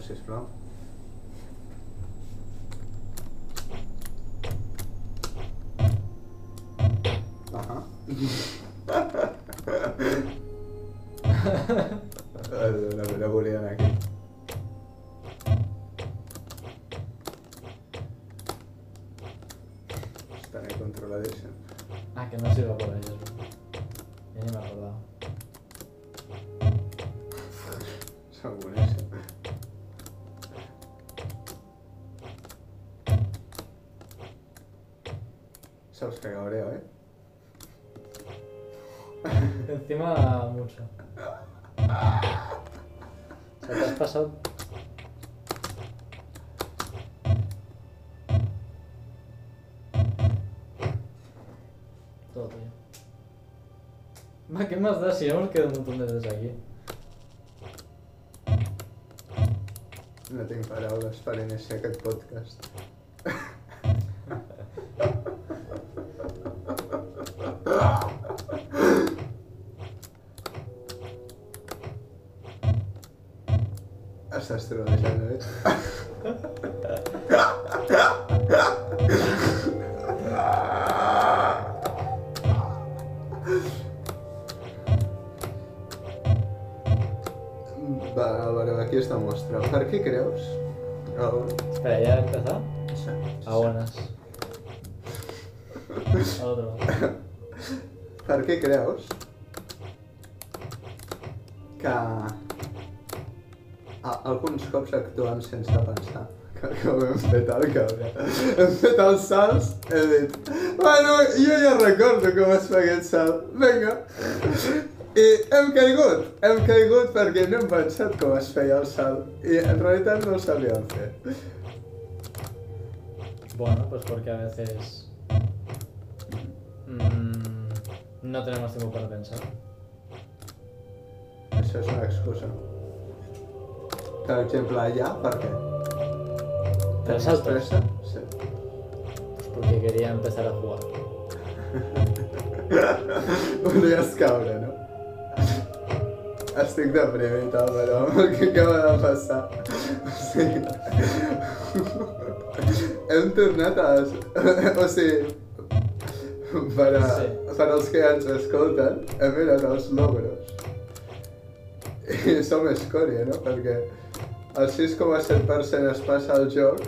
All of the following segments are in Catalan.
sisplau. Pasado. Todo, tío. Ma, ¿qué más da si hemos quedado un montón de veces aquí? No tinc paraules per iniciar aquest podcast. Està mostra. Per què creus? Álvaro. Espera, ¿ya he empezado? Sí. A buenas. Al otro. Per què creus que a, alguns cops actuem sense pensar? Que, que ho hem fet el cabre. Hem fet els salts, he dit, bueno, jo ja recordo com es fa aquest salt, vinga. I hem caigut, hem caigut perquè no hem pensat com es feia el salt. I en realitat no ho sabíem fer. Bueno, pues porque a veces mm, no tenemos tiempo para pensar. Això és una excusa. Per exemple, allà, per què? ¿Te Tens salto? pressa? Sí. Pues porque quería empezar a jugar. Volies caure, no? Estic deprimit, Álvaro, amb el que acaba de passar. O sigui... Hem tornat a... O sigui... Per, a, Sí. per als que ens escolten, hem mirat els logros. I som escòria, no? Perquè el 6,7% es passa al joc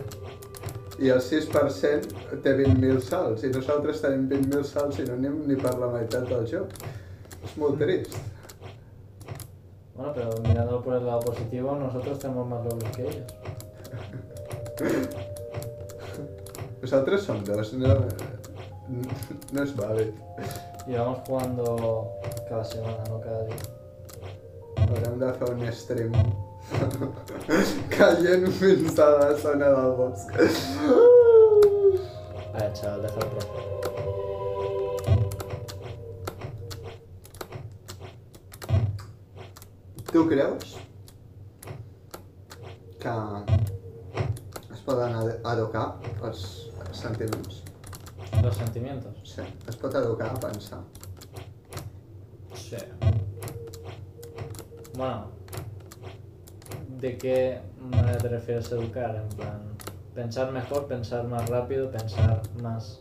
i el 6% té 20.000 salts i nosaltres tenim 20.000 salts i no anem ni per la meitat del joc. És molt trist. Bueno, pero mirándolo por el lado positivo, nosotros tenemos más logros que ellos. o sea, tres son dos, no, es vale. Y vamos jugando cada semana, no cada día. Habrá un un stream. Cayen pensadas son a la voz. Ay, chaval, déjalo. Tu creus que es poden ed- educar els sentiments? Los sentimientos. Sí, es pot educar a pensar. Sí. Bueno, ¿de qué manera te refieres a educar? En plan, pensar mejor, pensar más rápido, pensar más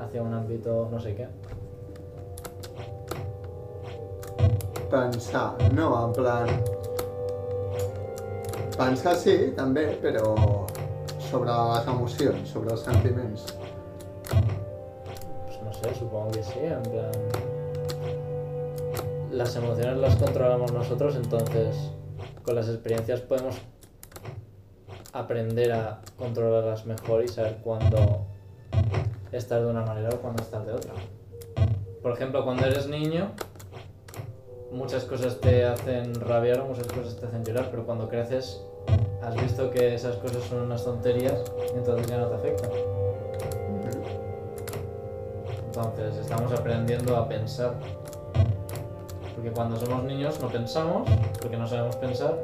hacia un ámbito no sé qué. Pensar, no, en plan... Pensar sí, també, però sobre les emocions, sobre els sentiments. Pues no sé, supongo que sí, en plan... Las emociones las controlamos nosotros, entonces con las experiencias podemos aprender a controlarlas mejor y saber cuándo estar de una manera o cuándo estar de otra. Por ejemplo, cuando eres niño, muchas cosas te hacen rabiar o muchas cosas te hacen llorar, pero cuando creces has visto que esas cosas son unas tonterías y entonces ya no te afectan. Entonces estamos aprendiendo a pensar. Porque cuando somos niños no pensamos, porque no sabemos pensar,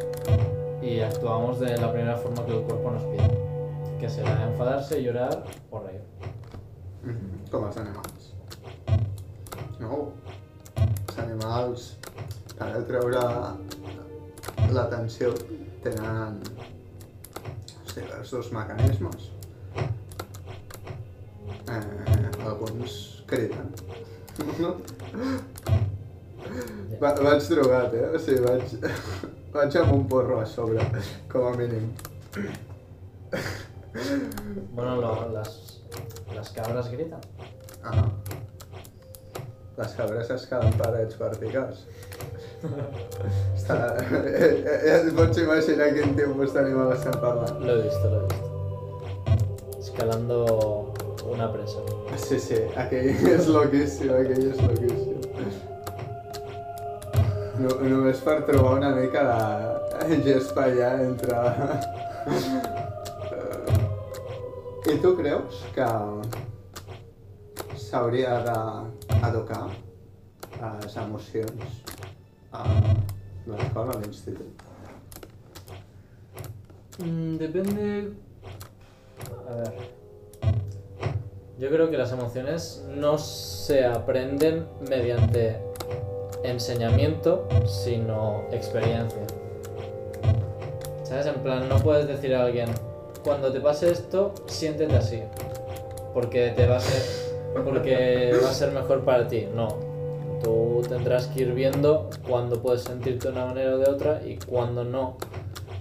y actuamos de la primera forma que el cuerpo nos pide. Que será enfadarse, llorar o reír. Mhm, Com els animals. No, els animals, per treure l'atenció, tenen els dos mecanismes. Eh, alguns criden. Va, vaig drogat, eh? O sigui, vaig, vaig amb un porro a sobre, com a mínim. Bueno, lo- las, las cabras gritan. Ah. Les cabres es queden parets verticals. Està... Eh, eh, eh, et pots imaginar quin tipus d'animal estem parlant. Lo he visto, lo he visto. Escalando una presa. Sí, sí, aquell és loquíssim, aquell és loquíssim. No, només per trobar una mica de gespa allà entre... I tu creus que s'hauria d'educar les emocions a l'escola, a l'institut? Mm, depende. A ver. Yo creo que las emociones no se aprenden mediante enseñamiento, sino experiencia. ¿Sabes? En plan, no puedes decir a alguien, cuando te pase esto, siéntete así. Porque te va a ser. Porque va a ser mejor para ti. No. Tú tendrás que ir viendo cuándo puedes sentirte de una manera o de otra y cuándo no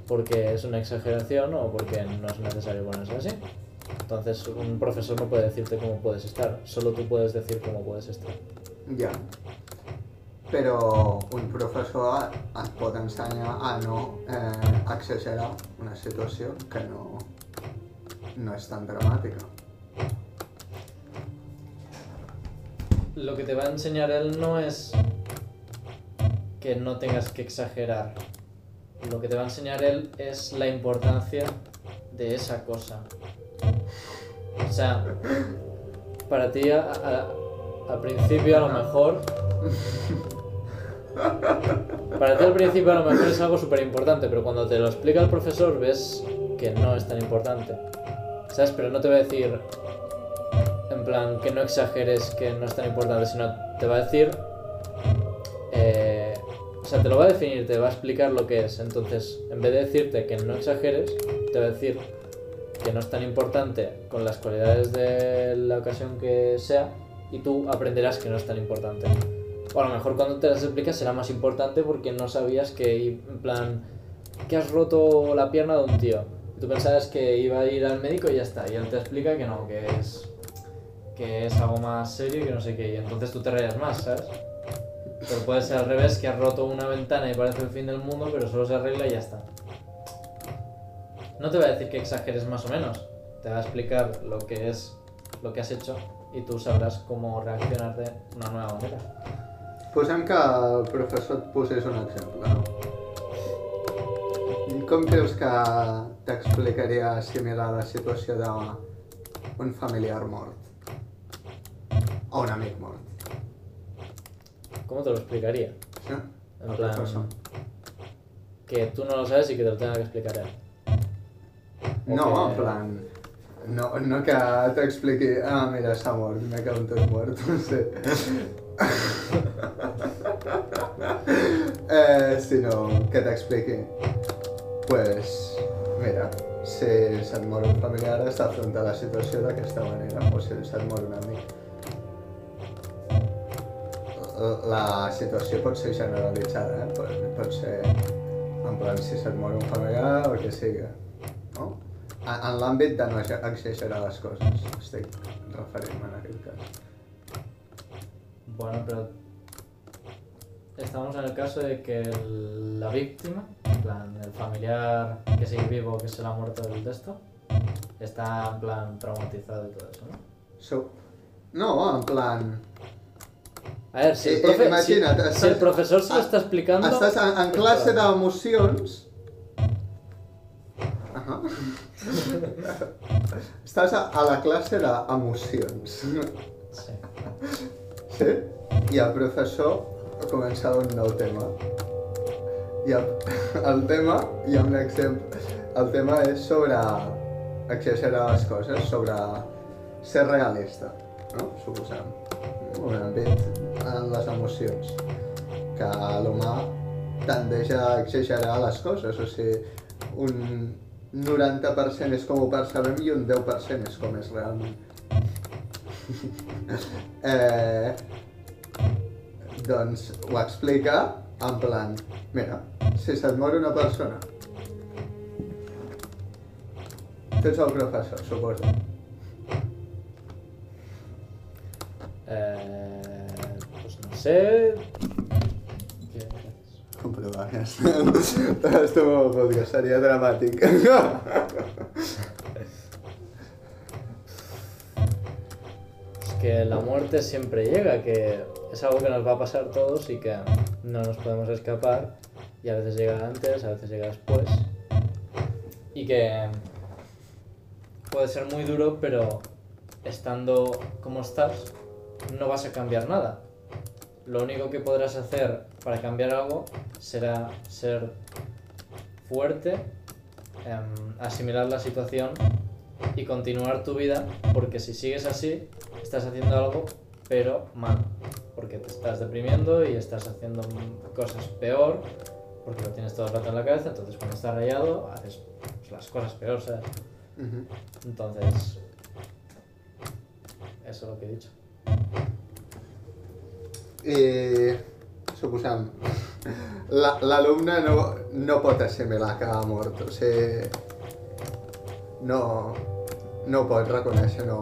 porque es una exageración o porque no es necesario ponerse así. Entonces un profesor no puede decirte cómo puedes estar, solo tú puedes decir cómo puedes estar. Ja. Però un professor et pot ensenyar a no eh, exagerar una situació que no, no és tan dramàtica. Lo que te va a enseñar él no es que no tengas que exagerar. Lo que te va a enseñar él es la importancia de esa cosa. O sea, para ti a- al principio a lo mejor Para ti al principio a lo mejor es algo súper importante, pero cuando te lo explica el profesor ves que no es tan importante. ¿Sabes? Pero no te va a decir, en plan, que no exageres que no es tan importante, sino te va a decir... eh, o sea, te lo va a definir, te va a explicar lo que es. Entonces, en vez de decirte que no exageres, te va a decir que no es tan importante con las cualidades de la ocasión que sea y tú aprenderás que no es tan importante. O a lo mejor cuando te las explicas será más importante porque no sabías que, en plan, que has roto la pierna de un tío. Tú pensabas que iba a ir al médico y ya está. Y él te explica que no, que es, que es algo más serio y que no sé qué. Y entonces tú te rayas más, ¿sabes? Pero puede ser al revés, que has roto una ventana y parece el fin del mundo, pero solo se arregla y ya está. No te va a decir que exageres más o menos. Te va a explicar lo que es lo que has hecho y tú sabrás cómo reaccionar de una nueva manera. Posem que el professor et posés un exemple? Com creus que t'explicaria similar la situació d'un familiar mort? O un amic mort? ¿Cómo te lo explicaría? Sí? En plan, que tú no lo sabes y que te lo tenga que explicar él. O No, que- en plan... No, no que t'expliqui, ah, mira, s'ha mort, me cago en tot mort, no sé. eh, sinó que t'expliqui, pues, mira, si se't mor un familiar has d'afrontar la situació d'aquesta manera, o si se't mor un amic. La situació pot ser generalitzada, eh? pot, pot ser en plan si se't mor un familiar o el que sigui, no? En, en l'àmbit de no exa- exagerar les coses, estic referint-me en aquest cas. Bueno, pero estamos en el caso de que el- la víctima, en plan, el familiar que sigue vivo, que se le ha muerto del texto, está en plan traumatizado y todo eso, ¿no? So, no, en plan... A ver, si el, Eh, eh, profe- si- imagina't, si, estàs- el profesor se lo está explicando... Estàs en, en classe d'emocions... Uh Estàs a, a la classe d'emocions. Sí. Sí? I el professor comença un nou tema. I el, el tema, i amb l'exemple, el tema és sobre exagerar les coses, sobre ser realista, no? Suposem. Un àmbit en les emocions. Que l'humà tendeix a exagerar les coses, o sigui, un, 90% és com ho percebem i un 10% és com és realment. eh, doncs ho explica en plan, mira, si se't mor una persona, tu ets el professor, suposo. Eh, ja està. Estem en el podcast, seria dramàtic. Es que la muerte siempre llega, que es algo que nos va a pasar a todos y que no nos podemos escapar y a veces llega antes, a veces llega después y que puede ser muy duro, pero estando como estás no vas a cambiar nada. Lo único que podrás hacer para cambiar algo será ser fuerte, em, asimilar la situación y continuar tu vida, porque si sigues así, estás haciendo algo, pero mal, porque te estás deprimiendo y estás haciendo cosas peor, porque lo tienes todo el rato en la cabeza, entonces cuando estás rayado, haces pues, las cosas peor, ¿sabes? Entonces, eso es lo que he dicho. I suposem, la- l'alumne no, no pot assimilar que ha mort, o sigui, no, no pot reconèixer, no,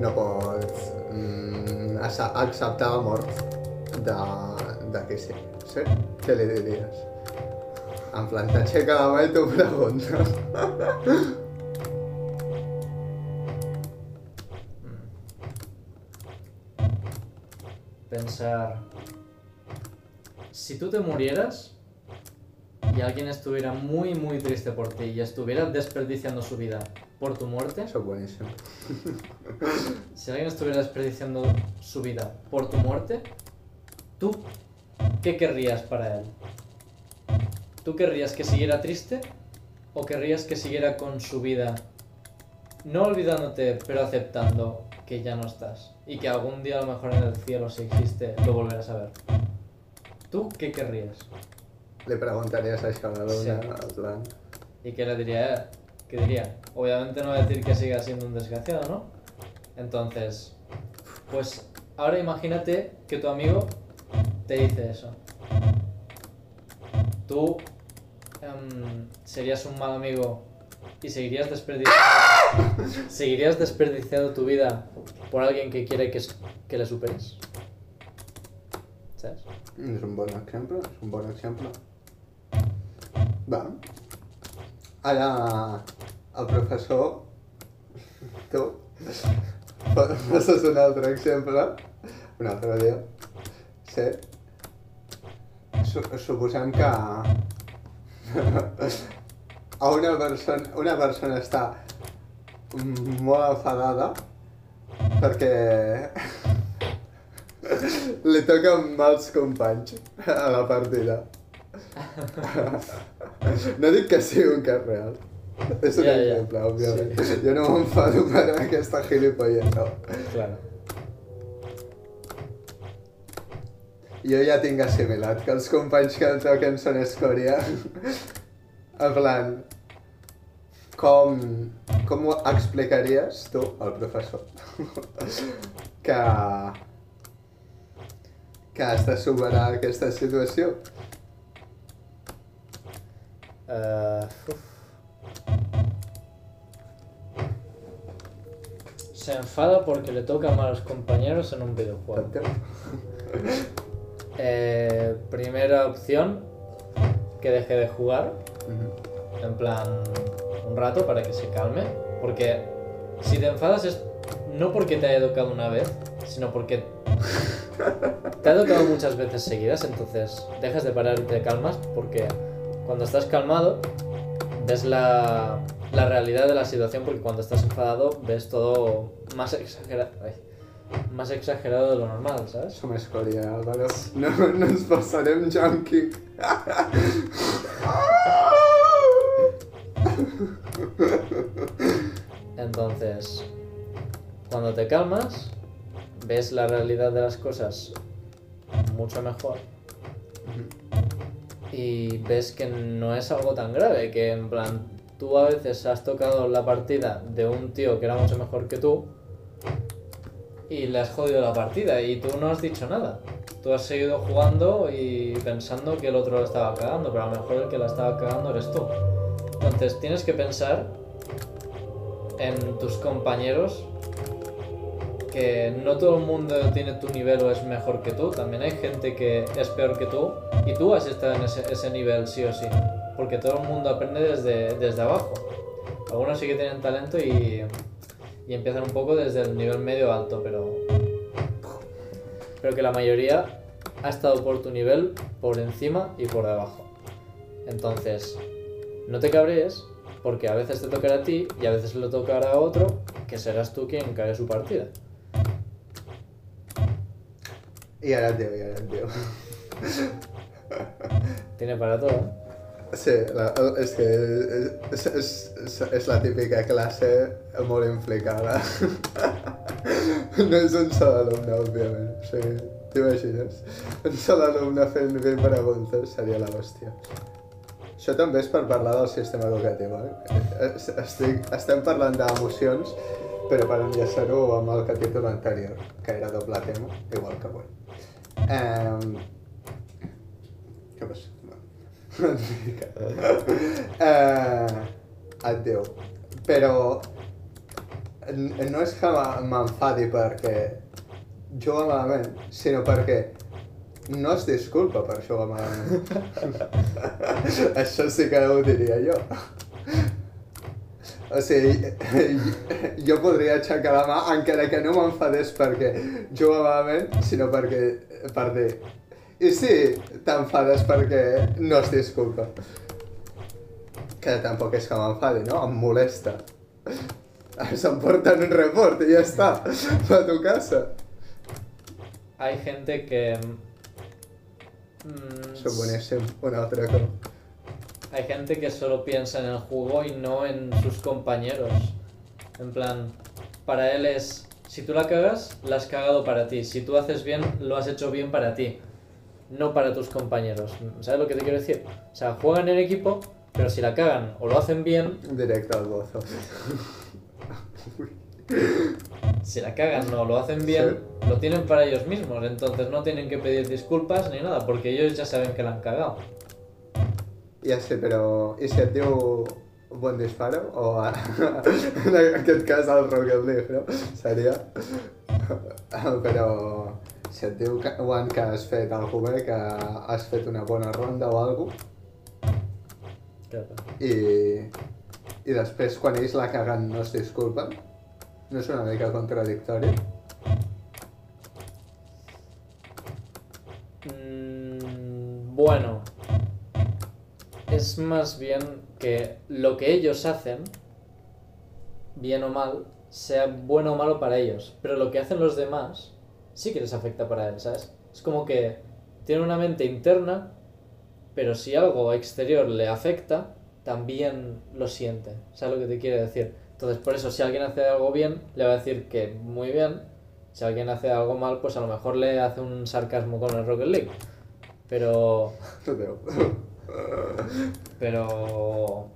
no pot mm, acce- acceptar la mort de, de qui sí. sí? Què li diries? En plan, t'aixeca la mà i t'ho pregunta. Pensar, si tú te murieras y alguien estuviera muy, muy triste por ti y estuviera desperdiciando su vida por tu muerte, Soc boníssim. si alguien estuviera desperdiciando su vida por tu muerte, ¿tú qué querrías para él? ¿Tú querrías que siguiera triste o querrías que siguiera con su vida, no olvidándote, pero aceptando que ya no estás y que algún día a lo mejor en el cielo, si existe, lo volverás a ver? ¿Tú qué querrías? Li preguntaries això a l'alumne, Sí. en plan... ¿Y qué le diría él? ¿Qué diría? Obviamente no va a decir que siga siendo un desgraciado, ¿no? Entonces, pues ahora imagínate que tu amigo te dice eso. Tú em, serías un mal amigo y seguirías desperdiciando, seguirías desperdiciando tu vida por alguien que quiere que, que le superes. ¿Sabes? Es un buen ejemplo, es un buen ejemplo. Va. Ahora, al profesor, tú, vas a sonar otro ejemplo, un altre dia. Sí. Suposem que... a una persona, una persona està molt enfadada perquè li toquen mals companys a la partida. No dic que sigui un cas real. És un ja. exemple, òbviament. Sí. Jo no m'enfado per aquesta gilipolleta. Claro. Jo ja tinc assimilat que els companys que em toquen són escòria. En plan, com, com ho explicaries tu al professor que, que has de superar aquesta situació? Eh, uf. Se enfada porque le tocan a los compañeros en un videojuego. Eh, primera opción, que deje de jugar, En plan un rato para que se calme. Porque si te enfadas es no porque te haya tocado una vez, sino porque te ha tocado muchas veces seguidas, entonces dejas de parar y te calmas porque cuando estás calmado ves la, la realidad de la situación porque cuando estás enfadado ves todo más exagerado, más exagerado de lo normal, ¿sabes? Álvaro. No, no ens passarem junkie. Entonces, cuando te calmas, ves la realidad de las cosas mucho mejor y ves que no es algo tan grave, que en plan, tú a veces has tocado la partida de un tío que era mucho mejor que tú y le has jodido la partida y tú no has dicho nada. Tú has seguido jugando y pensando que el otro lo estaba cagando, pero a lo mejor el que la estaba cagando eres tú. Entonces tienes que pensar en tus compañeros que no todo el mundo tiene tu nivel o es mejor que tú, también hay gente que es peor que tú y tú has estado en ese nivel sí o sí, porque todo el mundo aprende desde, desde abajo. Algunos sí que tienen talento y, y empiezan un poco desde el nivel medio alto, pero, pero que la mayoría ha estado por tu nivel, por encima y por debajo. Entonces, no te cabrees, porque a veces te tocará a ti y a veces le tocará a otro, que serás tú quien cae su partida. Et diu, i ara et diu. Tiene para todo. ¿eh? Sí, la, és que és la típica classe molt implicada. No és un sol alumne, òbviament. O sigui, t'imagines? Un sol alumne fent 20 preguntes seria la hòstia. Això també és per parlar del sistema educatiu, eh? Es- Estic, estem parlant d'emocions, però per enllaçar-ho amb el capítol anterior, que era doble tema, igual que avui. Um, què passa? Mica. eh, diu, però no és que m'enfadi perquè juga malament, sinó perquè no es disculpa per jugar malament. Això sí que ho diria jo. O sigui, jo podria aixecar la mà encara que no m'enfadés perquè juga malament, sinó perquè, per dir, i sí, t'enfades perquè no es disculpa. Que tampoc és que m'enfadi, no? Em molesta. S'emporten un report i ja està. Va a tu casa. Hay gente que... mm, Soc boníssim, un altre cop. Hay gente que solo piensa en el juego y no en sus compañeros. En plan, para él es, si tú la cagas, la has cagado para ti. Si tú haces bien, lo has hecho bien para ti. No para tus compañeros. ¿Sabes lo que te quiero decir? O sea, juegan en equipo, pero si la cagan o lo hacen bien, Directe al bozo. si la cagan o lo hacen bien, lo tienen para ellos mismos. Entonces no tienen que pedir disculpas ni nada, porque ellos ya saben que la han cagado. Ja sé, però... I si et diu bon disparo? O en aquest cas el Rocket League, no? Seria... però... Si et diu que, Juan, que has fet bé, que has fet una bona ronda o alguna Claro. i, i després quan ells la caguen no es disculpen, no és una mica contradictori? Mm, bueno, es más bien que lo que ellos hacen, bien o mal, sea bueno o malo para ellos, pero lo que hacen los demás sí que les afecta para él, ¿sabes? Es como que tiene una mente interna, pero si algo exterior le afecta, también lo siente, ¿sabes lo que te quiere decir? Entonces, por eso, si alguien hace algo bien, le va a decir que muy bien, si alguien hace algo mal, pues a lo mejor le hace un sarcasmo con el Rocket League. Pero. Pero.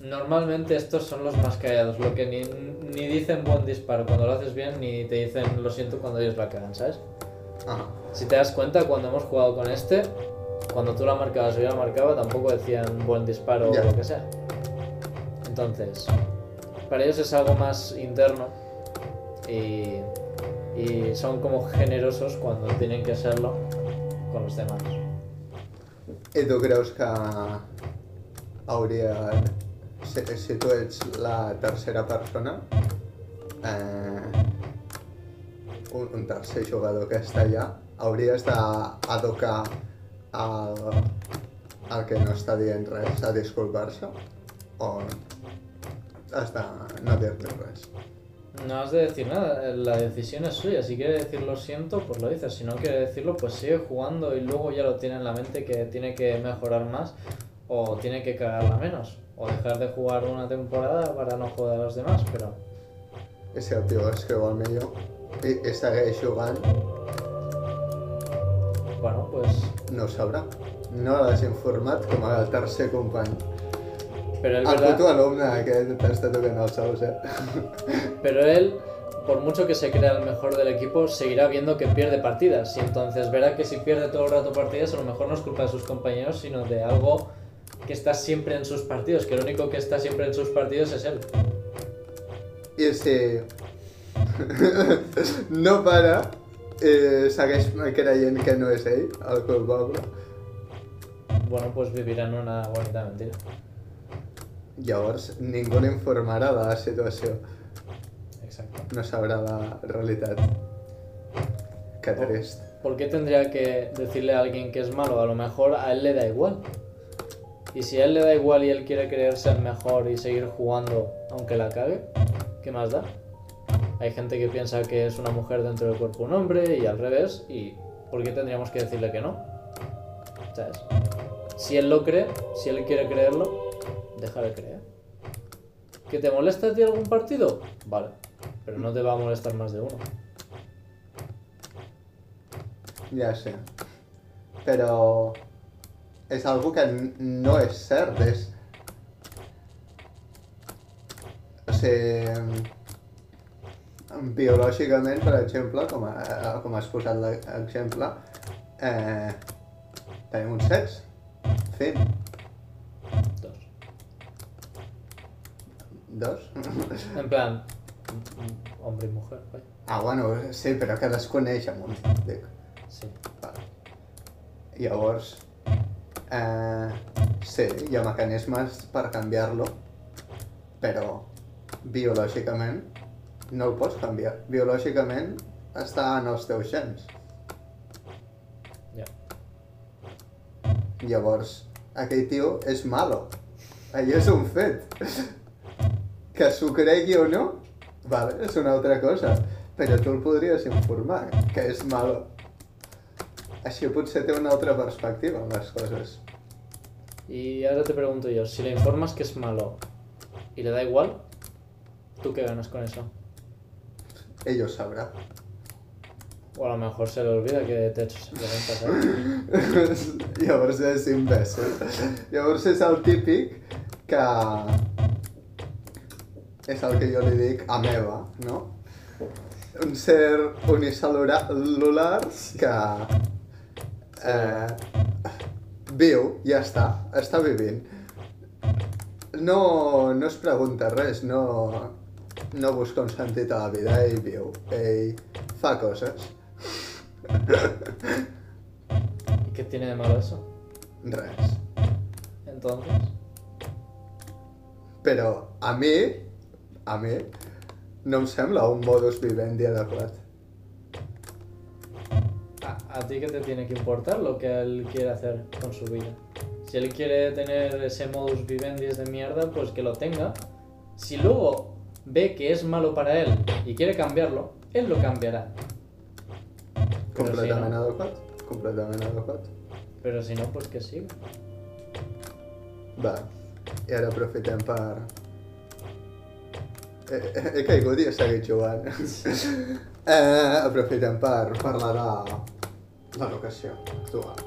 Normalmente estos son los más callados, lo que ni, ni dicen buen disparo cuando lo haces bien, ni te dicen lo siento cuando ellos la cagan, ¿sabes? Ah, Si te das cuenta, cuando hemos jugado con este, cuando tú la marcabas o yo la marcaba, tampoco decían buen disparo Ya. o lo que sea. Entonces, para ellos es algo más interno y, y son como generosos cuando tienen que serlo con los demás. Creus que hauria... Si, si tu ets la tercera persona, eh, un, un tercer jugador que està allà, hauries d'educar el, el que no està dient res a disculpar-se? O has de no dir-li res? No has de decir nada, la decisión es suya. Si quiere decir lo siento, pues lo dices. Si no quiere decirlo, pues sigue jugando y luego ya lo tiene en la mente que tiene que mejorar más o tiene que cagarla menos. O dejar de jugar una temporada para no joder a los demás, pero el tio es creu el millor i, i segueix jugant, bueno, pues no ho sabrà. no l'has informat com el tercer company. Pero él, El ¿verdad? puto alumne aquest t'està tocant els ous, eh? Pero él, por mucho que se crea el mejor del equipo, seguirá viendo que pierde partidas. Y entonces verá que si pierde todo el rato partidas, a lo mejor no es culpa de sus compañeros, sino de algo que está siempre en sus partidos, que lo único que está siempre en sus partidos es él. I si no para, eh, segueix creient que no és ell el culpable, Bueno, pues vivirá en una bonita mentira. llavors ningú l'informarà de la situació. Exacto. No sabrà la realitat. Que trist. ¿Por qué tendría que decirle a alguien que es malo? A lo mejor a él le da igual. Y si a él le da igual y él quiere creerse el mejor y seguir jugando aunque la cague, ¿qué más da? Hay gente que piensa que es una mujer dentro del cuerpo un hombre y al revés, y ¿por qué tendríamos que decirle que no? ¿Sabes? Si él lo cree, si él quiere creerlo, déjale creer. ¿Que te molesta a ti algún partido? Vale, pero no te va a molestar más de uno. Ja sé. Però és algo que no és cert, és... O sigui, biològicament, per exemple, com, a, com has posat l'exemple, eh, tenim un sex, fin, Dos. dos. En plan, hombre y mujer, vaya. Ah, bueno, sí, però que desconeix amunt, dic. Sí. Vale. Llavors, eh, sí, hi ha mecanismes per canviar-lo, però biològicament no el pots canviar. Biològicament està en els teus gens. Ya. Llavors, aquell tio és malo. Allò és un fet. Que s'ho cregui o no, vale, és una altra cosa. Però tu el podries informar, que és malo. Així potser té una altra perspectiva en les coses. Y ahora te pregunto yo, si le informas que es malo y le da igual, ¿tú qué ganas con eso? Ell ho sabrà. O a lo mejor se le olvida que te ha hecho simplemente, ¿sabes? Llavors és imbècil. Llavors és el típic que... És el que jo li dic ameba, no? Un ser unicel·lular que... Eh, viu, ja està, està vivint. No, no es pregunta res, no, no busca un sentit a la vida, ell viu, ell fa coses. ¿Y qué tiene de malo eso? Res. Entonces, Però a mi, a mi, no em sembla un modus vivendi adequat. ¿a, a ti qué te tiene que importar lo que él quiere hacer con su vida? Si él quiere tener ese modus vivendi de mierda, pues que lo tenga. Si luego ve que es malo para él y quiere cambiarlo, él lo cambiará. Però Completament si no- adequat. Completament adequat. Pero si no, pues que siga. Va, i ara aprofitem per... He, he, he caigut i he seguit jugant. eh, aprofitem per parlar de l'educació actual.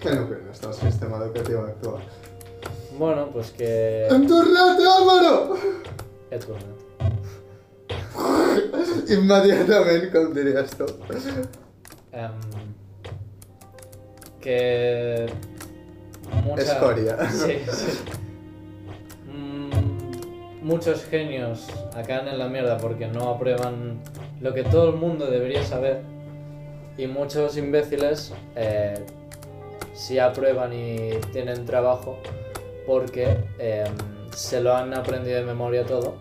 Què n'opines del sistema educatiu actual? Bueno, pues que... Hem tornat, Álvaro! Immediatament, com diries tu. Em, que mucha- Escoria. Sí, sí. Mm, muchos genios acaban en la mierda porque no aprueban lo que todo el mundo debería saber y muchos imbéciles eh, sí aprueban y tienen trabajo porque em, se lo han aprendido de memoria todo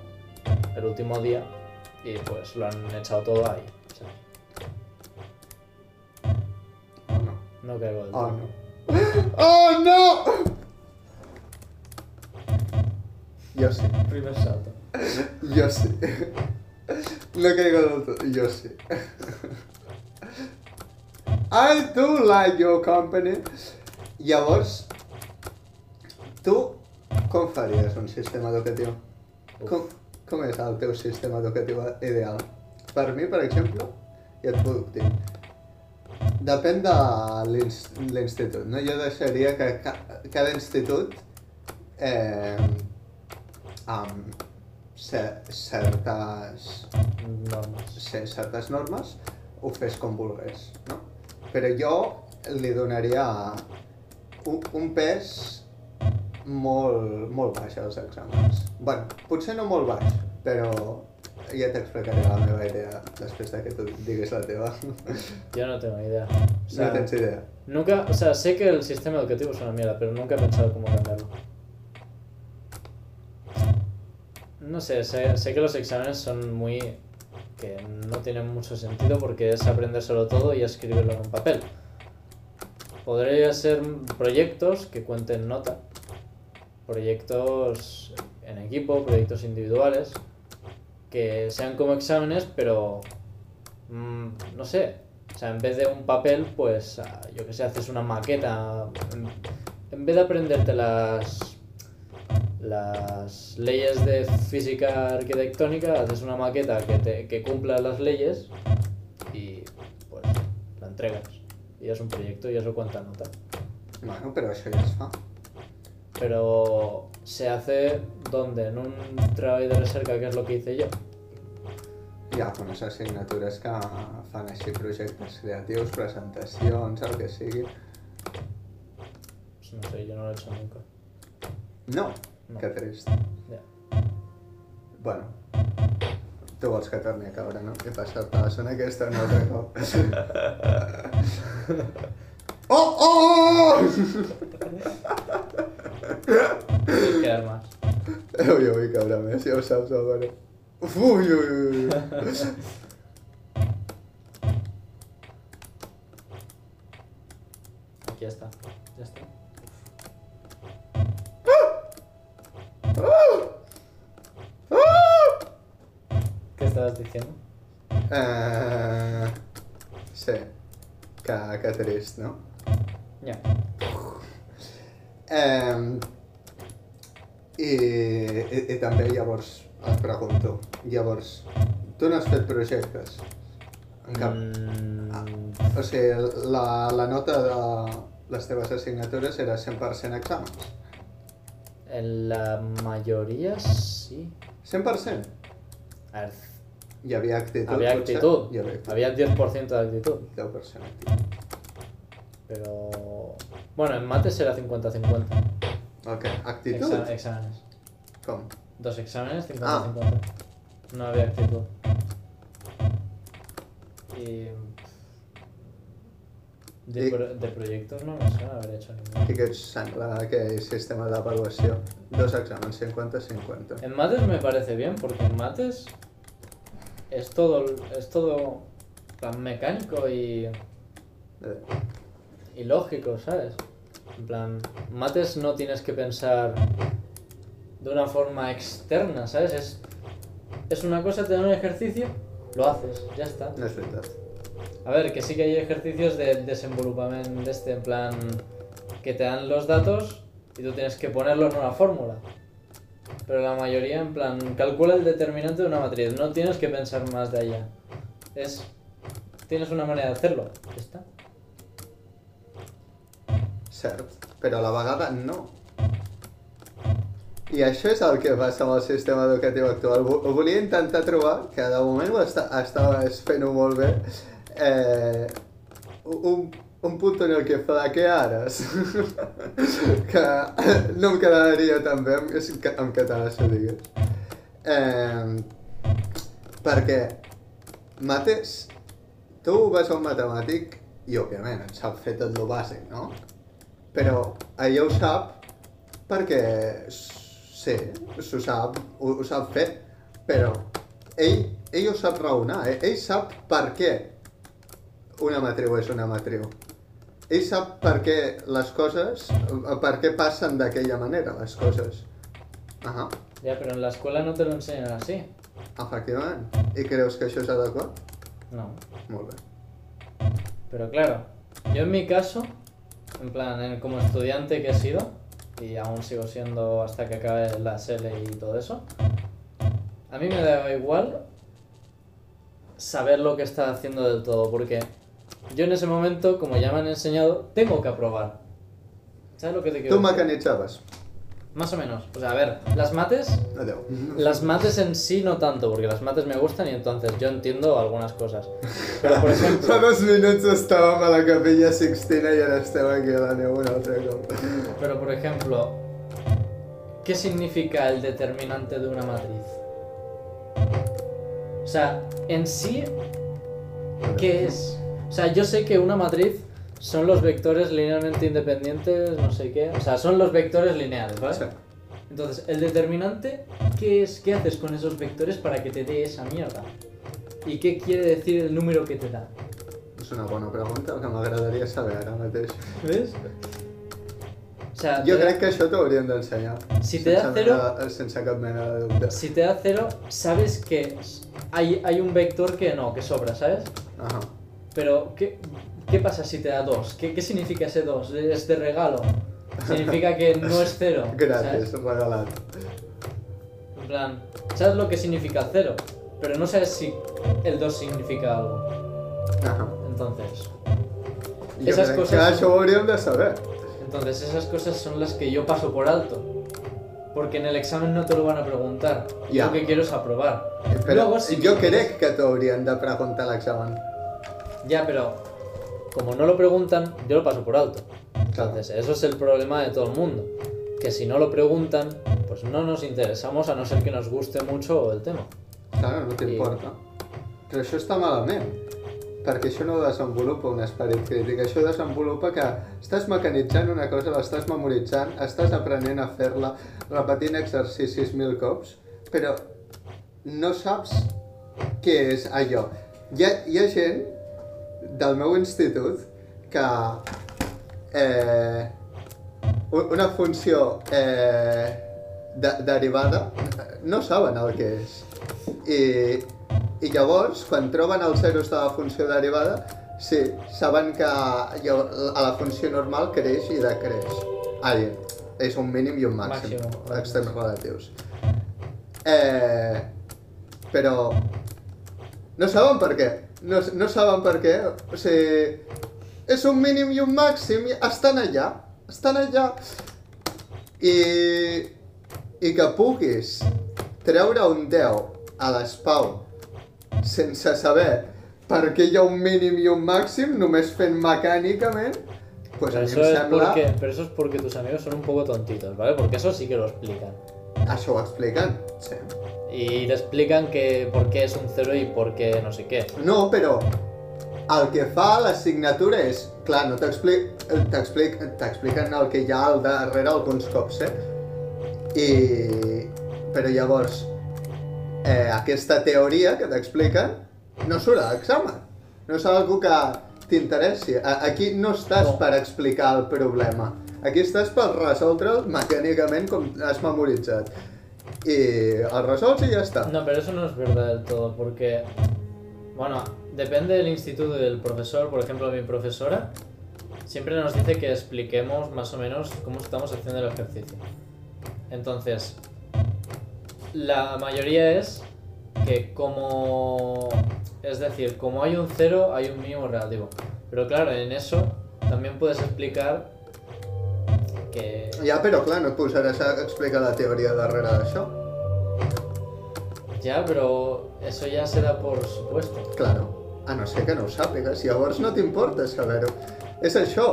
el último día y pues lo han echado todo ahí. ¿sabes? Oh, no. No caigo del Oh, todo. no. Oh, no! Jo sí. Primer salto. Jo sí. No caigo del tot. Jo sí. I do like your company. Llavors, tu com faries un sistema educatiu? Com, com és el teu sistema educatiu ideal? Per mi, per exemple, i et puc dir. depèn de l'ins- l'institut, no? Jo deixaria que ca cada institut eh, amb cer certes, Normes. cer- certes normes ho fes com volgués, no? Però jo li donaria un, un pes molt, molt baix als exàmens. bueno, potser no molt baix, però ja t'explicaré la meva idea després de que tu diguis la teva. Yo no tengo idea. O sea, no tens idea. Nunca, o sea, sé que el sistema educativo es una mierda, pero nunca he pensado cómo cambiarlo. No sé, sé, sé que los exámenes son muy... que no tienen mucho sentido porque es aprendérselo todo y escribirlo en un papel. Podría ser proyectos que cuenten nota, proyectos en equipo, proyectos individuales, que sean como exámenes, pero mm, no sé, o sea, en vez de un papel, pues ah, yo que sé, haces una maqueta. En, en vez de aprenderte las las leyes de física arquitectónica, haces una maqueta que, te, que cumpla las leyes y pues la entregas. Y es un proyecto y eso cuenta nota. Bueno, però això ja es fa. Pero se hace donde, en un trabajo de recerca, que es lo que hice yo. Hi ha unes assignatures que fan així projectes creatius, presentacions, el que sigui. Pues no sé, yo no lo he hecho nunca. No, No. que trist. Bueno, tu vols que torni a caure, no? I passar-te la zona aquesta un altre cop. ¡Oh, oh! Tienes más. Uy, uy, cabrón, me ha sido usado bueno. Uy, uy, uy. Aquí ya está, ya está. ¿Qué estabas diciendo? Ah, sí. K3, ¿no? Ya. Eh, i, i, I també llavors et pregunto, llavors, tu no has fet projectes? En cap... Mm, O sigui, la, la nota de les teves assignatures era 100% exàmens? en la mayoría sí. 100%? A ver, Hi havia actitud, había potser? actitud. Hi havia actitud. Había 10% de actitud. 10% actitud. Pero. Bueno, en mates era 50-50. Ok, actitud? Exa- exámenes. Com? Dos exámenes, 50-50. Ah. No había actitud. Y. De, I- pro- de proyectos no me suena haber hecho ninguno. I què et sembla aquell sistema d'avaluació? Dos exàmens, 50-50. En mates me parece bien, porque en mates es todo, es todo plan mecánico y, Eh, y lógico, ¿sabes? En plan, mates no tienes que pensar de una forma externa, ¿sabes? Es, es una cosa, te dan un ejercicio, lo haces, ya está. no és veritat. A ver, que sí que hay ejercicios de desenvolupamiento de este, en plan, que te dan los datos y tú tienes que ponerlos en una fórmula. Pero la mayoría, en plan, calcula el determinante de una matriz, no tienes que pensar más de allá. Es, tienes una manera de hacerlo, ya está. Cert, però a la vegada no. I això és el que passa amb el sistema educatiu actual. Ho volia intentar trobar, que de moment ho està, estaves fent-ho molt bé, eh, un, un punt en el que flaqueares, que no em quedaria tan bé en, en català si ho digués. Eh, perquè mates, tu vas a un matemàtic i òbviament et sap fer tot lo bàsic, no? Però ella ho sap perquè sí, s'ho sap, ho, ho sap fer, però ell, ell ho sap raonar, eh? ell sap per què una matriu és una matriu. Ell sap per què les coses, per què passen d'aquella manera les coses. Ahà, Ya, pero en la escuela no te lo enseñan así. efectivament. I creus que això és adequat? No. Molt bé. Pero claro, yo en mi caso, en plan, en- como estudiante que he sido, y aún sigo siendo hasta que acabe la SL y todo eso, a mí me da igual saber lo que está haciendo del todo, porque yo en ese momento, como ya me han enseñado, tengo que aprobar. ¿Sabes lo que te quiero Tu decir? Más o menos. O sea, a ver, las mates, Adeu. las mates en sí no tanto, porque las mates me gustan y entonces yo entiendo algunas cosas. Pero por ejemplo, dos minuts estàvem a la capella Sixtina i ara estem aquí a la neu un altre cop. pero por ejemplo, ¿qué significa el determinante de una matriz? O sea, en sí, ¿qué es? O sea, yo sé que una matriz son los vectores linealmente independientes, no sé qué. O sea, son los vectores lineales, ¿vale? Sí. Entonces, el determinante, ¿qué es? ¿Qué haces con esos vectores para que te dé esa mierda? ¿Y qué quiere decir el número que te da? És una bona pregunta que m'agradaria saber ara mateix. ¿Ves? O sea, Jo te crec que això t'ho hauríem d'ensenyar. Si te da cero- mena- Sense cap mena de dubte. si te da cero, sabes que hay, hay un vector que no, que sobra, ¿sabes? Ajá. Pero, ¿qué, qué pasa si te da dos? ¿Qué, qué significa ese dos? ¿Es de regalo? Significa que no es cero. ¿sabes? regalat. En plan, ¿sabes lo que significa cero? Pero no sabes si el 2 significa algo. Ajá. Entonces, Jo Esas que son- de saber. entonces esas cosas son las que yo paso por alto. Porque en el examen no te lo van a preguntar. Ya. Lo que quiero es aprobar. Però Luego, si quieres- crec que t'ho haurien de preguntar a l'examen. Ya, pero como no lo preguntan, yo lo paso por alto. Entonces, eso es el problema de todo el mundo. Que si no lo preguntan, pues no nos interesamos a no ser que nos guste mucho el tema. Clar, no t'importa. Però això està malament, perquè això no desenvolupa un esperit crític, això desenvolupa que estàs mecanitzant una cosa, l'estàs memoritzant, estàs aprenent a fer-la, repetint exercicis mil cops, però no saps què és allò. Hi ha, hi ha gent del meu institut que eh, una funció eh, de, derivada no saben el que és. I, I llavors, quan troben els zeros de la funció derivada, sí, saben que a la funció normal creix i decreix. Ai, és un mínim i un màxim, Màxim. extrems relatius. Eh, però no saben per què. No, no saben per què. O sigui, és un mínim i un màxim, i estan allà. Estan allà. I, i que puguis treure un 10 a l'espau sense saber per què hi ha un mínim i un màxim, només fent mecànicament, pues a Pero mi eso, em es sembla... porque, pero eso es porque tus amigos son un poco tontitos, ¿vale? Porque eso sí que lo explican. Això ho expliquen? Sí. Y te explican que por qué es un cero y por qué no sé qué. No, però el que fa l'assignatura és... Clar, no t'expliquen el que hi ha al darrere alguns cops, eh? I... Però llavors, eh, aquesta teoria que t'expliquen no surt a l'examen. No és algo que t'interessi. Aquí no estàs No. per explicar el problema. Aquí estàs per resoldre'l mecànicament com has memoritzat. El resols i ja està. No, pero eso no es verdad del todo, porque, bueno, depende del instituto y del profesor. Por ejemplo, mi profesora siempre nos dice que expliquemos más o menos cómo estamos haciendo el ejercicio. Entonces, la mayoría es que como... Es decir, como hay un cero, hay un mínimo relativo. Pero claro, en eso también puedes explicar que... Ja, però clar, no et posaràs a explicar la teoria darrere d'això. Ya, pero eso ya se da por supuesto. Claro, a no ser que no ho sàpigues, llavors no t'importa saber-ho. És això,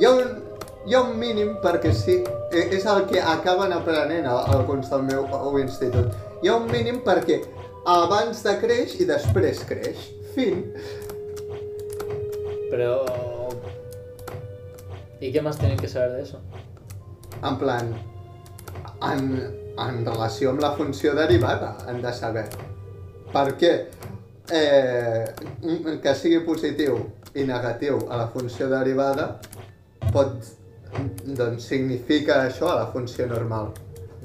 hi ha un, hi ha un mínim perquè sí, eh, és el que acaben aprenent alguns del meu meu institut. Hi ha un mínim perquè abans de creix i després creix. Fin. Pero... ¿Y qué más tienen que saber de eso? En plan, en, en relació amb la funció derivada, han de saber. Per què eh, que sigui positiu i negatiu a la funció derivada pot, doncs, significa això a la funció normal.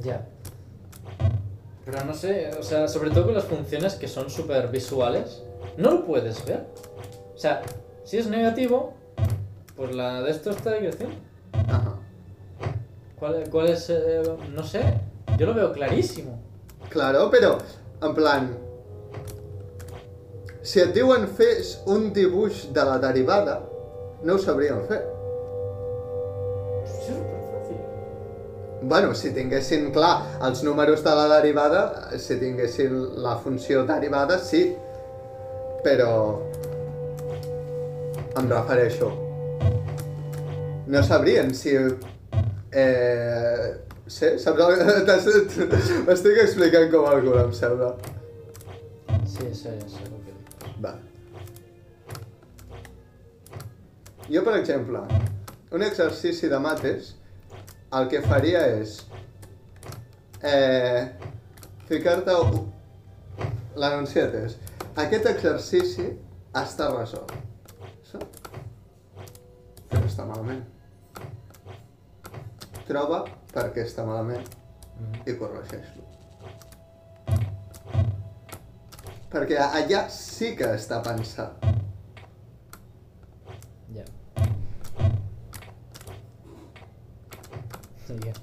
Ya. Pero no sé, o sea, sobre todo con las funciones que son súper visuales, no lo puedes ver. O sea, si es negativo, pues la de esto está decreciendo. Ajá. ¿Cuál, cuál es? eh, no sé, yo lo veo clarísimo. Claro, però, en plan... Si et diuen fes un dibuix de la derivada, no ho sabríem fer. Sí, és superfàcil. Bueno, si tinguessin, clar, els números de la derivada, si tinguessin la funció derivada, sí. Però... Em refereixo. No sabrien si... Eh... Sí, saps M'estic explicant com cul, em sembla. Sí, sí, sí, el que dic. Va. Jo, per exemple, un exercici de mates, el que faria és eh, ficar-te... L'anunciat és, aquest exercici està resolt. Això? Però està malament. Troba per què està malament Mhm. i corregeix-lo. Perquè allà sí que està pensat. Ja. Què?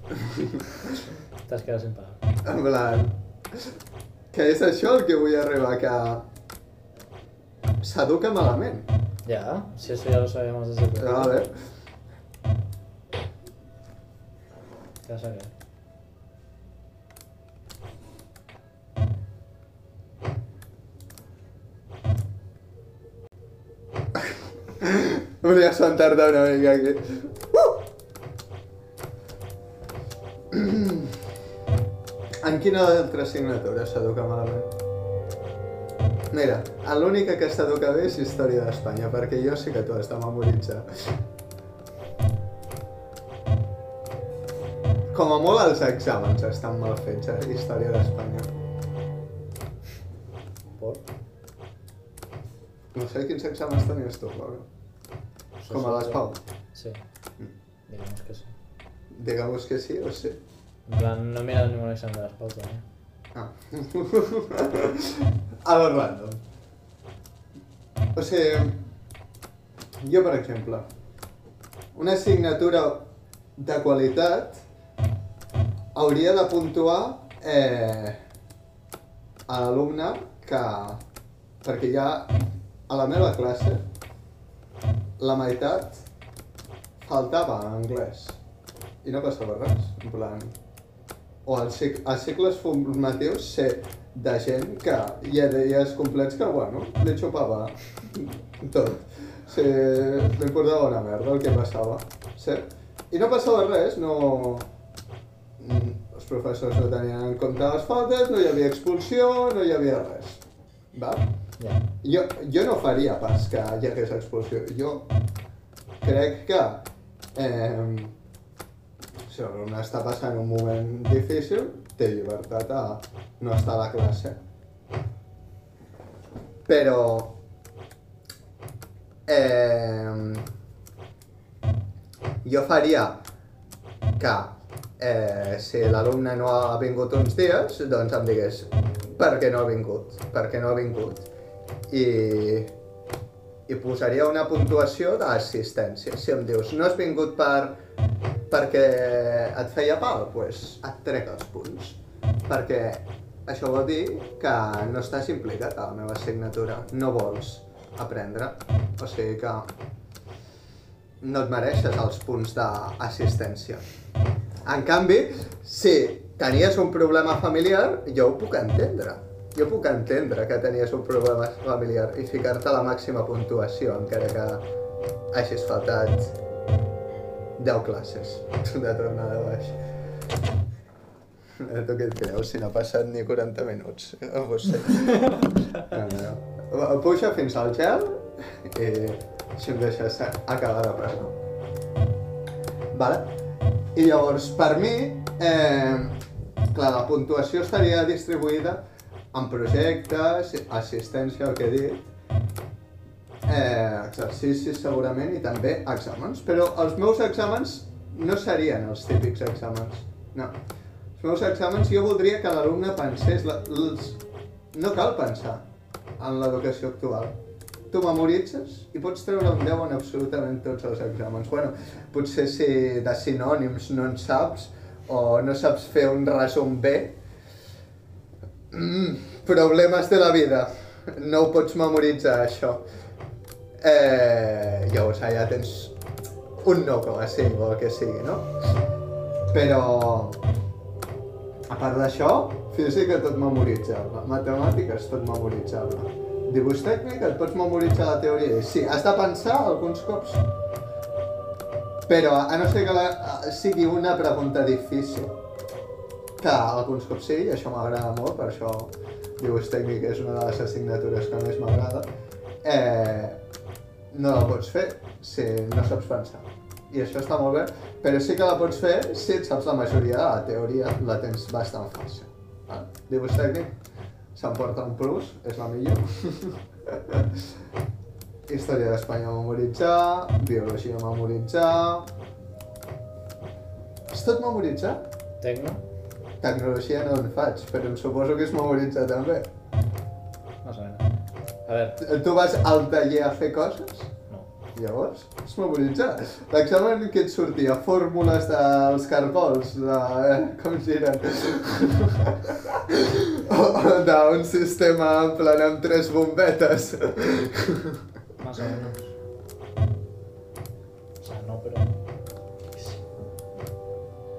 T'has quedat sin pagar. En plan... Que és això el que vull arribar, que... S'educa malament. Ya, si eso ya lo sabíamos desde el Però, a principio. ¿Qué vas a creer? volia sentar-te una mica aquí. Uh! En quina altra assignatura s'educa malament? Mira, l'única que s'educa bé és Història d'Espanya, perquè jo sí que t'ho has de memoritzar. Com a molt els exàmens estan mal fets a Història d'Espanya. ¿Por? No sé quins exàmens tenies tu, Laura. Com a les Pau. Sí. Digamos que sí. Digamos que sí o sí. En plan, no he mirado ningún examen de las Pau todavía. Ah. a lo random. O sigui, jo, per exemple, una assignatura de qualitat hauria de puntuar eh, a l'alumne que... Perquè ja a la meva classe la meitat faltava en anglès i no passava res, en plan o als, als cicles formatius sé de gent que hi ha dies complets que, bueno, li xupava tot. Sí, li importava una merda el que passava. Sí. I no passava res, no... Mm, Els professors no tenien en compte les faltes, no hi havia expulsió, no hi havia res. Va? Ya. Jo, jo no faria pas que hi hagués expulsió. Jo crec que eh, si l'alumne està passant un moment difícil, té llibertat a no estar a la classe. Però... Eh, jo faria que eh, si l'alumne no ha vingut uns dies, doncs em digués per què no ha vingut, per què no ha vingut. I, i posaria una puntuació d'assistència. Si em dius, no has vingut per, perquè et feia pal, doncs pues et trec els punts. Perquè això vol dir que no estàs implicat a la meva assignatura, no vols aprendre. O sigui que no et mereixes els punts d'assistència. En canvi, si tenies un problema familiar, jo ho puc entendre. Jo puc entendre que tenies un problema familiar i ficar-te la màxima puntuació, encara que hagis faltat 10 classes de tornada a baix. Eh, Tu què et creus? Si no ha passat ni 40 minuts. Sé. No, no. Puja fins al gel i si em deixes acabar de parlar. Vale? I llavors, per mi, eh, clar, la puntuació estaria distribuïda en projectes, assistència, el que he dit, eh, exercicis segurament i també exàmens. Però els meus exàmens no serien els típics exàmens. No. Els meus exàmens jo voldria que l'alumne pensés... La, els... No cal pensar en l'educació actual. Tu memoritzes i pots treure un 10 en absolutament tots els exàmens. Bueno, potser si de sinònims no en saps o no saps fer un resum bé, mm, problemes de la vida. no ho pots memoritzar, això. Eh, llavors allà tens un 9,5 o el que sigui, no? Però, a part d'això, física tot memoritzable, matemàtiques tot memoritzable. Dibuix tècnic et pots memoritzar la teoria. Sí, has de pensar alguns cops. Però a no ser que la, sigui una pregunta difícil, que alguns cops sí, i això m'agrada molt, per això dibuix tècnic és una de les assignatures que més m'agrada, eh, no la pots fer si no saps pensar. I això està molt bé, però sí que la pots fer si et saps la majoria de la teoria, la tens bastant fàcil. Ah, dibuix tècnic, s'emporta un plus, és la millor. Història d'Espanya memoritzar, biologia memoritzar... És tot memoritzar? Tecno? Tecnologia no en faig, però em suposo que és memoritzar també. Más o menos. A ver, Tu vas al taller a fer coses? no. Llavors, és memoritzar. L'examen que et sortia, fórmules dels cargols, de... Eh, com giren? o d'un sistema en plan amb tres bombetes. Más o menos. O sea, no, pero.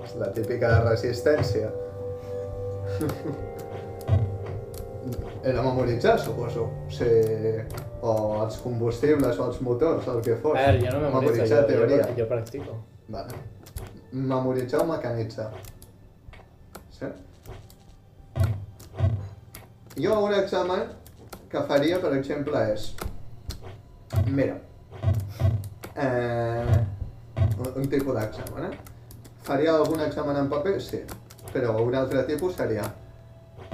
És la típica resistència. Era memoritzar, suposo. O sigui, o els combustibles o els motors, el que fos. A ver, yo no me memorizo, Memoritzar yo, teoria. yo practico. Vale. Memoritzar o mecanitzar? Sí? Jo un examen que faria, per exemple, és... Mira, eh, un, tipus d'examen, eh? Faria algun examen en paper? Sí. Però un altre tipus seria...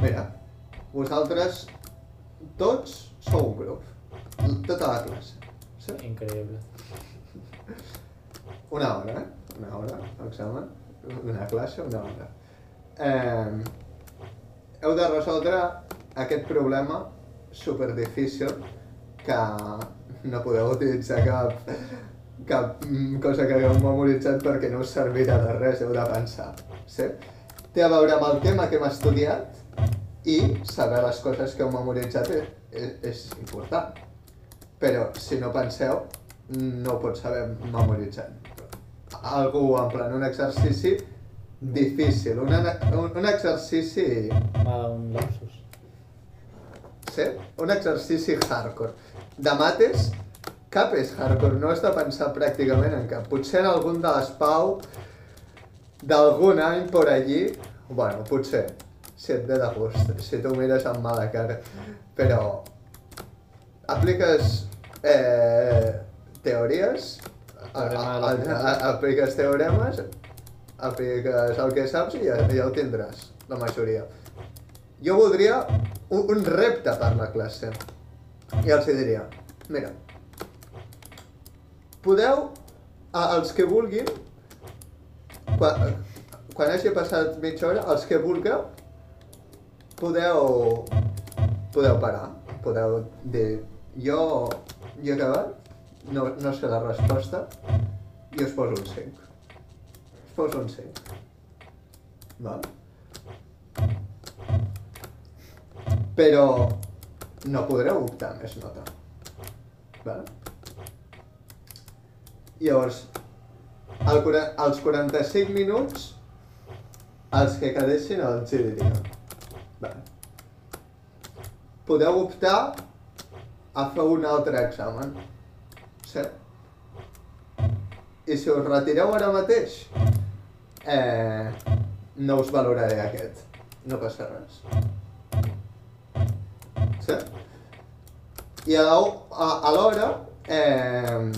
Mira, vosaltres tots sou un grup. Tota la classe. Sí? Increíble. Una hora, eh? Una hora, l'examen. Una classe, una hora. Eh, heu de resoldre aquest problema super difícil que no podeu utilitzar cap, cap cosa que hagueu memoritzat perquè no us servirà de res, heu de pensar. Sí? Té a veure amb el tema que hem estudiat i saber les coses que heu memoritzat és, és, important. Però si no penseu, no ho pots saber memoritzant. Algú en plan un exercici difícil, un, un, un exercici, un lapsus. Sí? un exercici hardcore. De mates, cap és hardcore, no has de pensar pràcticament en cap. Potser en algun de les Pau d'algun any por allí, bueno, potser, si et ve de gust, si tu mires amb mala cara, però apliques eh, teories, a, a, a, apliques teoremes, apliques el que saps i ja, ja ho tindràs, la majoria. Jo voldria un, un repte per la classe. I els diria, mira, podeu, a, els que vulguin, quan, quan hagi passat mitja hora, els que vulgueu, podeu, podeu parar, podeu dir, jo, jo he acabat, no, no sé la resposta, i us poso un 5. Us poso un 5. Val? Però no podreu optar més nota. Val? Llavors, al, quara- als 45 minuts, els que quedessin els hi diria. Podeu optar a fer un altre examen. Sí? I si us retireu ara mateix, eh, no us valoraré aquest. No passa res. Sí? I a alhora, eh,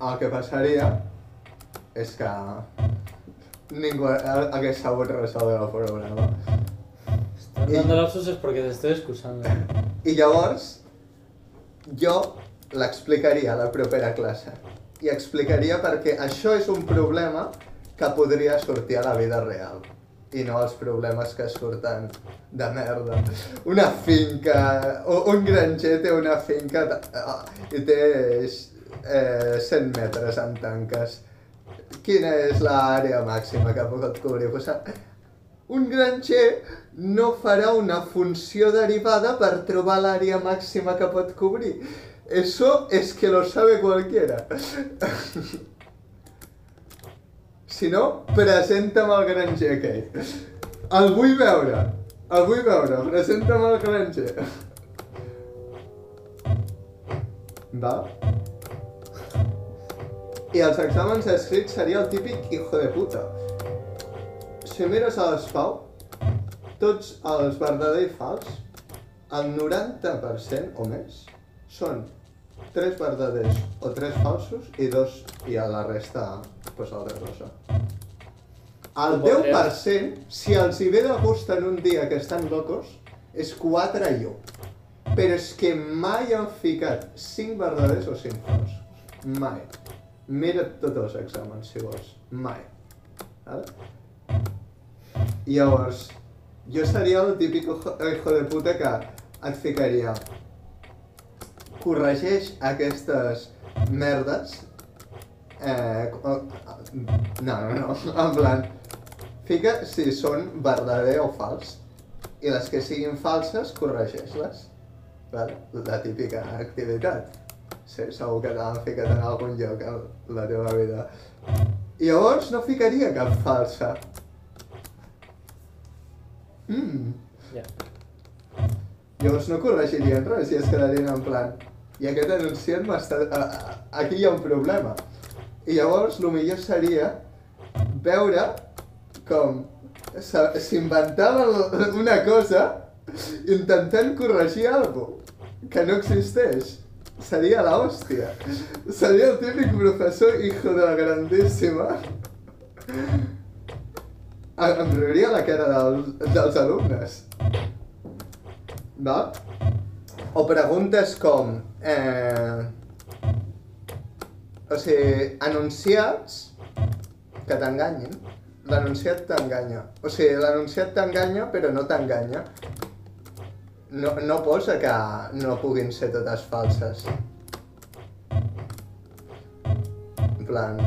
el que passaria és que ningú ha- hagués sabut resoldre el problema. Estás dando lapsus es porque te estoy excusando. I llavors, jo l'explicaria a la propera classe. I explicaria perquè això és un problema que podria sortir a la vida real. I no els problemes que surten de merda. Una finca... Un granger té una finca de, i té eh, 100 metres amb tanques. Quina és l'àrea màxima que pot cobrir? Pues, un granger no farà una funció derivada per trobar l'àrea màxima que pot cobrir. Eso es que lo sabe cualquiera. si no, presenta'm el granger aquell. El vull veure. El vull veure. Presenta'm el granger. Va? I els exàmens escrits seria el típic hijo de puta. Si mires a l'espau, tots els verdader i fals, el 90% o més, són tres verdaders o tres falsos i dos i a la resta, pues, altra cosa. El 10%, si els hi ve de gust en un dia que estan locos, és 4 i 1. Però és que mai han ficat 5 verdaders o 5 falsos. Mai. Mira't tots els exàmens, si vols. Mai. Vale? Llavors, jo seria el típic hijo de puta que et ficaria corregeix aquestes merdes eh, no, no, no, en plan fica si són verdader o fals i les que siguin falses corregeix-les vale? la típica activitat sí, segur que t'han ficat en algun lloc a la teva vida i llavors no ficaria cap falsa mm. Ja. Llavors no corregirien res i es quedarien en plan i aquest anunciant m'està... Aquí hi ha un problema. I llavors el millor seria veure com s'inventaven una cosa intentant corregir alguna que no existeix. Seria la. Seria el típic professor hijo de la grandíssima. Em riuria la cara dels, dels alumnes. Va? O preguntes com... Eh, o sigui, anunciats que t'enganyin. L'anunciat t'enganya. O sigui, l'anunciat t'enganya, però no t'enganya. No, no posa que no puguin ser totes falses. En plan...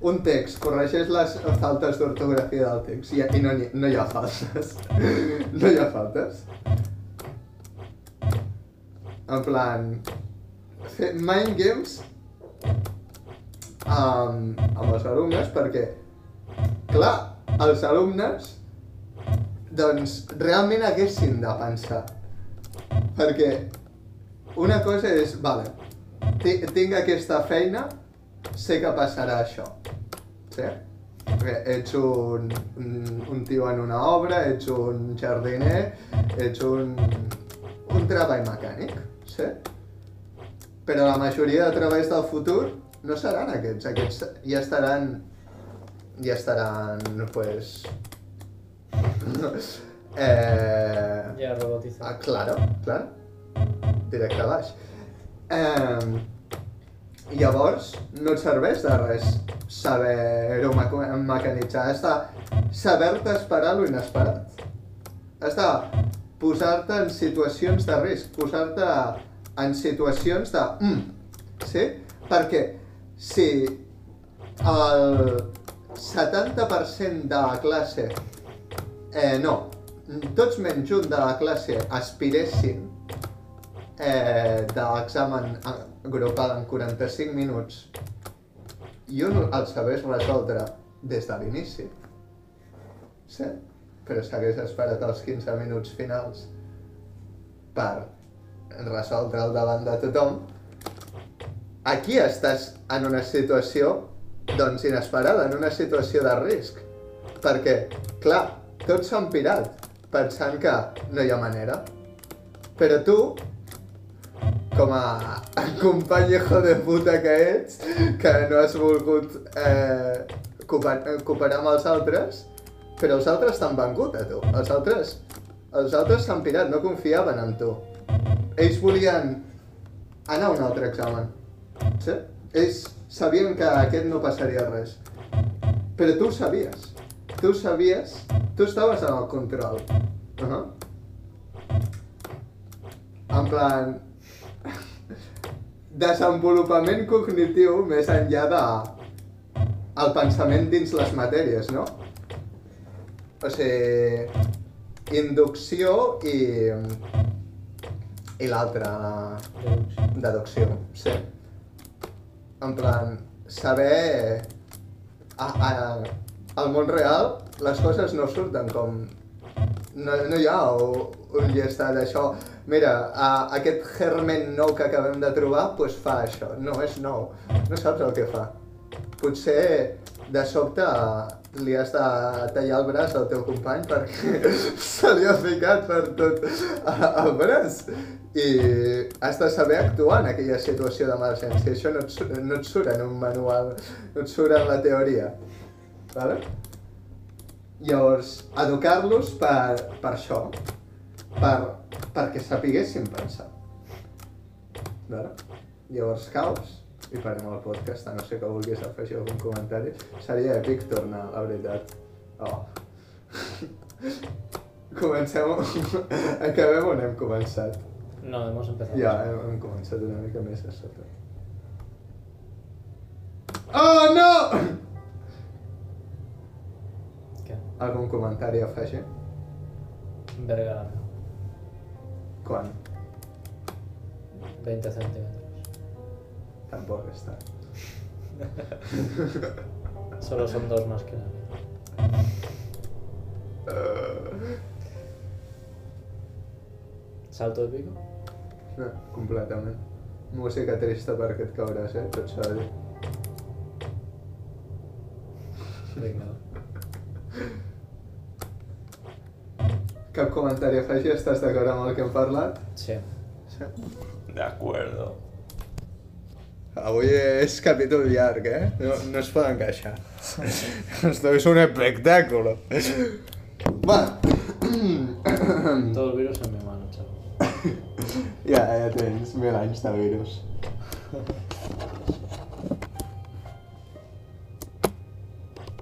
Un text, corregeix les faltes d'ortografia del text i, i no, hi- no hi ha falses. no hi ha faltes. En plan, mind games amb, amb els alumnes perquè, clar, els alumnes doncs realment haguessin de pensar. Perquè una cosa és, vale, ti- tinc aquesta feina, sé que passarà això. Sí? Perquè ets un, un, un tio en una obra, ets un jardiner, ets un, un treball mecànic, sí? Però la majoria de treballs del futur no seran aquests, aquests ja estaran, ja estaran, pues... eh, Ja Ah, robotizat. claro, claro. Directe a baix. Eh, llavors, no et serveix de res saber-ho meca- mecanitzar. Has de saber-te esperar lo inesperat. Has de posar-te en situacions de risc, posar-te en situacions de... Mm, sí? Perquè si el 70% de la classe Eh, no. Tots menys un de la classe aspiressin eh, de l'examen grupal en 45 minuts i un el sabés resoldre des de l'inici. Sí? Però s'hagués esperat els 15 minuts finals per resoldre'l davant de tothom. Aquí estàs en una situació, doncs, inesperada, en una situació de risc. Perquè, clar, tots s'han pirat pensant que no hi ha manera. Però tu, com a company hijo de puta que ets, que no has volgut eh, cooper- cooperar amb els altres, però els altres t'han vengut a tu. Els altres els altres s'han pirat, no confiaven en tu. Ells volien anar a un altre examen. Sí? Ells sabien que aquest no passaria res. Però tu ho sabies. Tu ho sabies, tu estaves en el control. Uh -huh. En plan... Desenvolupament cognitiu més enllà de el pensament dins les matèries, no? O sigui, inducció i... i l'altra, deducció, sí. En plan, saber... A, a, al món real les coses no surten com... No, no hi ha un, llistat d'això. Mira, a, aquest germen nou que acabem de trobar, doncs pues fa això. No és nou. No saps el que fa. Potser de sobte li has de tallar el braç al teu company perquè se li ha ficat per tot el braç i has de saber actuar en aquella situació d'emergència. Això no et, no et surt en un manual, no et surt en la teoria. Vale? Llavors, educar-los per, per això, per, perquè sapiguessin pensar. Vale? Llavors caus i parem el podcast, a no sé que vulguis afegir algun comentari. Seria èpic tornar, la veritat. Oh. Comencem... Acabem on hem començat. No, hemos empezado. Ja, hem, hem començat una mica més a sota. Oh, no! Algun comentari a afegir? Verga. Quan? 20 centímetros. Tampoc està. Solo son dos más que. Uh, ¿Salto de pico? no, completament. Música trista perquè et cauràs, eh? Tot s'ha de dir. Venga. Cap comentari a afegir? Estàs d'acord amb el que hem parlat? Sí. Sí. De acuerdo. Avui és capítol llarg, eh? No, no es poden queixar. Esto es un espectáculo. Va. Todo el virus en mi mano, chaval. ja, ja tens mil anys de virus.